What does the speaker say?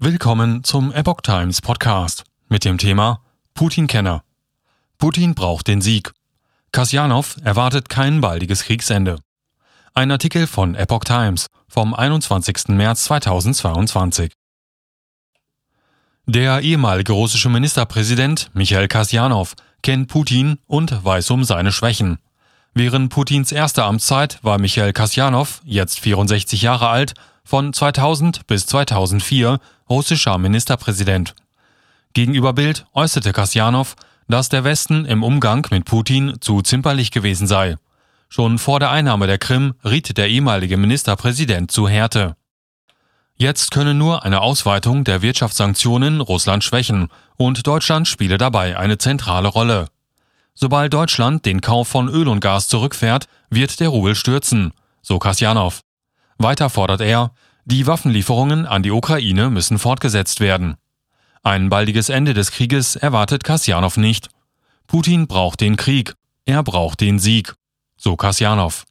Willkommen zum Epoch Times Podcast mit dem Thema Putin-Kenner. Putin braucht den Sieg. Kasjanov erwartet kein baldiges Kriegsende. Ein Artikel von Epoch Times vom 21. März 2022. Der ehemalige russische Ministerpräsident Michail Kasjanov kennt Putin und weiß um seine Schwächen. Während Putins erster Amtszeit war Michail Kasjanov, jetzt 64 Jahre alt, von 2000 bis 2004 russischer Ministerpräsident. Gegenüber Bild äußerte Kasjanov, dass der Westen im Umgang mit Putin zu zimperlich gewesen sei. Schon vor der Einnahme der Krim riet der ehemalige Ministerpräsident zu Härte. Jetzt könne nur eine Ausweitung der Wirtschaftssanktionen Russland schwächen und Deutschland spiele dabei eine zentrale Rolle. Sobald Deutschland den Kauf von Öl und Gas zurückfährt, wird der Rubel stürzen, so Kasjanov. Weiter fordert er, die Waffenlieferungen an die Ukraine müssen fortgesetzt werden. Ein baldiges Ende des Krieges erwartet Kasjanov nicht. Putin braucht den Krieg, er braucht den Sieg, so Kasjanov.